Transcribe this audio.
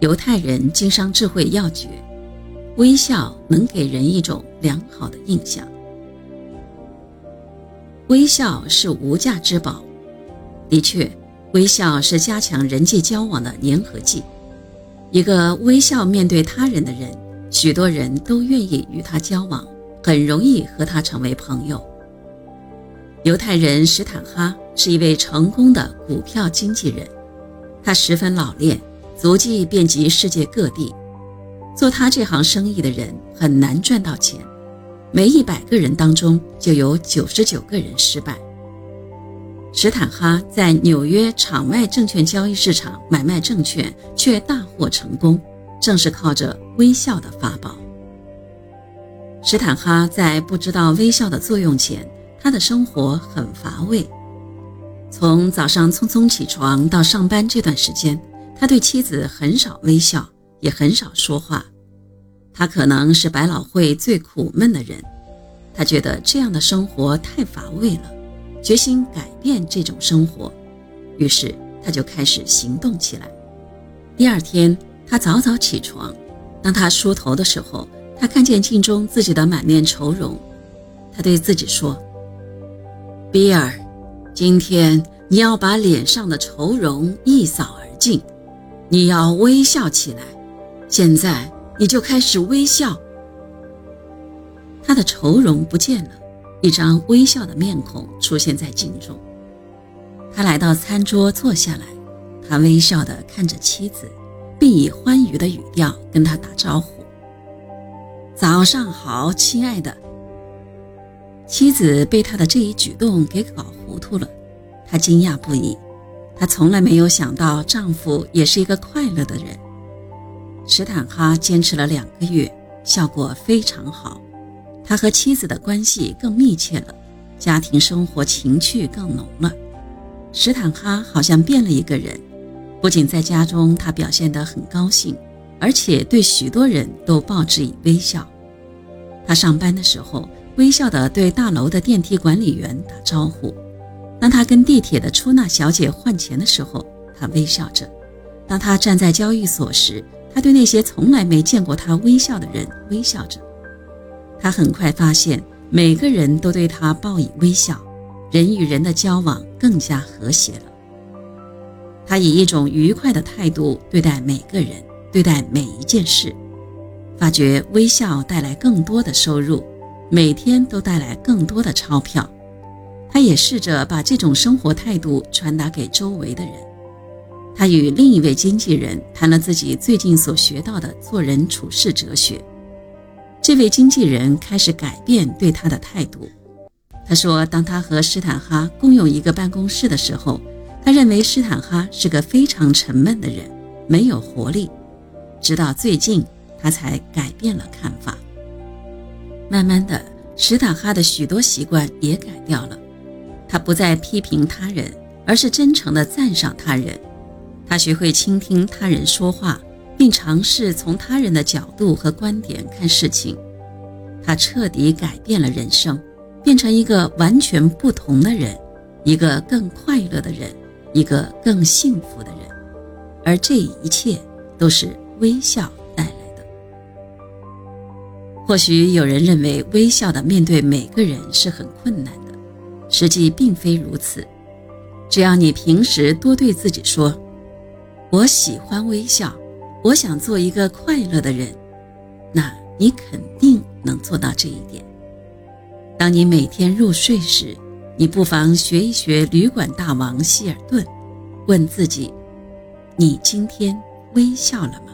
犹太人经商智慧要诀：微笑能给人一种良好的印象。微笑是无价之宝。的确，微笑是加强人际交往的粘合剂。一个微笑面对他人的人，许多人都愿意与他交往，很容易和他成为朋友。犹太人史坦哈是一位成功的股票经纪人，他十分老练，足迹遍及世界各地。做他这行生意的人很难赚到钱，每一百个人当中就有九十九个人失败。史坦哈在纽约场外证券交易市场买卖证券，却大获成功，正是靠着微笑的法宝。史坦哈在不知道微笑的作用前，他的生活很乏味。从早上匆匆起床到上班这段时间，他对妻子很少微笑，也很少说话。他可能是百老汇最苦闷的人，他觉得这样的生活太乏味了。决心改变这种生活，于是他就开始行动起来。第二天，他早早起床。当他梳头的时候，他看见镜中自己的满面愁容。他对自己说：“比尔，今天你要把脸上的愁容一扫而尽，你要微笑起来。现在你就开始微笑。”他的愁容不见了。一张微笑的面孔出现在镜中。他来到餐桌坐下来，他微笑地看着妻子，并以欢愉的语调跟她打招呼：“早上好，亲爱的。”妻子被他的这一举动给搞糊涂了，他惊讶不已。她从来没有想到丈夫也是一个快乐的人。史坦哈坚持了两个月，效果非常好。他和妻子的关系更密切了，家庭生活情趣更浓了。史坦哈好像变了一个人，不仅在家中他表现得很高兴，而且对许多人都报之以微笑。他上班的时候，微笑地对大楼的电梯管理员打招呼；当他跟地铁的出纳小姐换钱的时候，他微笑着；当他站在交易所时，他对那些从来没见过他微笑的人微笑着。他很快发现，每个人都对他报以微笑，人与人的交往更加和谐了。他以一种愉快的态度对待每个人，对待每一件事，发觉微笑带来更多的收入，每天都带来更多的钞票。他也试着把这种生活态度传达给周围的人。他与另一位经纪人谈了自己最近所学到的做人处事哲学。这位经纪人开始改变对他的态度。他说：“当他和斯坦哈共用一个办公室的时候，他认为斯坦哈是个非常沉闷的人，没有活力。直到最近，他才改变了看法。慢慢的，史坦哈的许多习惯也改掉了。他不再批评他人，而是真诚地赞赏他人。他学会倾听他人说话。”并尝试从他人的角度和观点看事情，他彻底改变了人生，变成一个完全不同的人，一个更快乐的人，一个更幸福的人，而这一切都是微笑带来的。或许有人认为微笑的面对每个人是很困难的，实际并非如此。只要你平时多对自己说：“我喜欢微笑。”我想做一个快乐的人，那你肯定能做到这一点。当你每天入睡时，你不妨学一学旅馆大王希尔顿，问自己：你今天微笑了吗？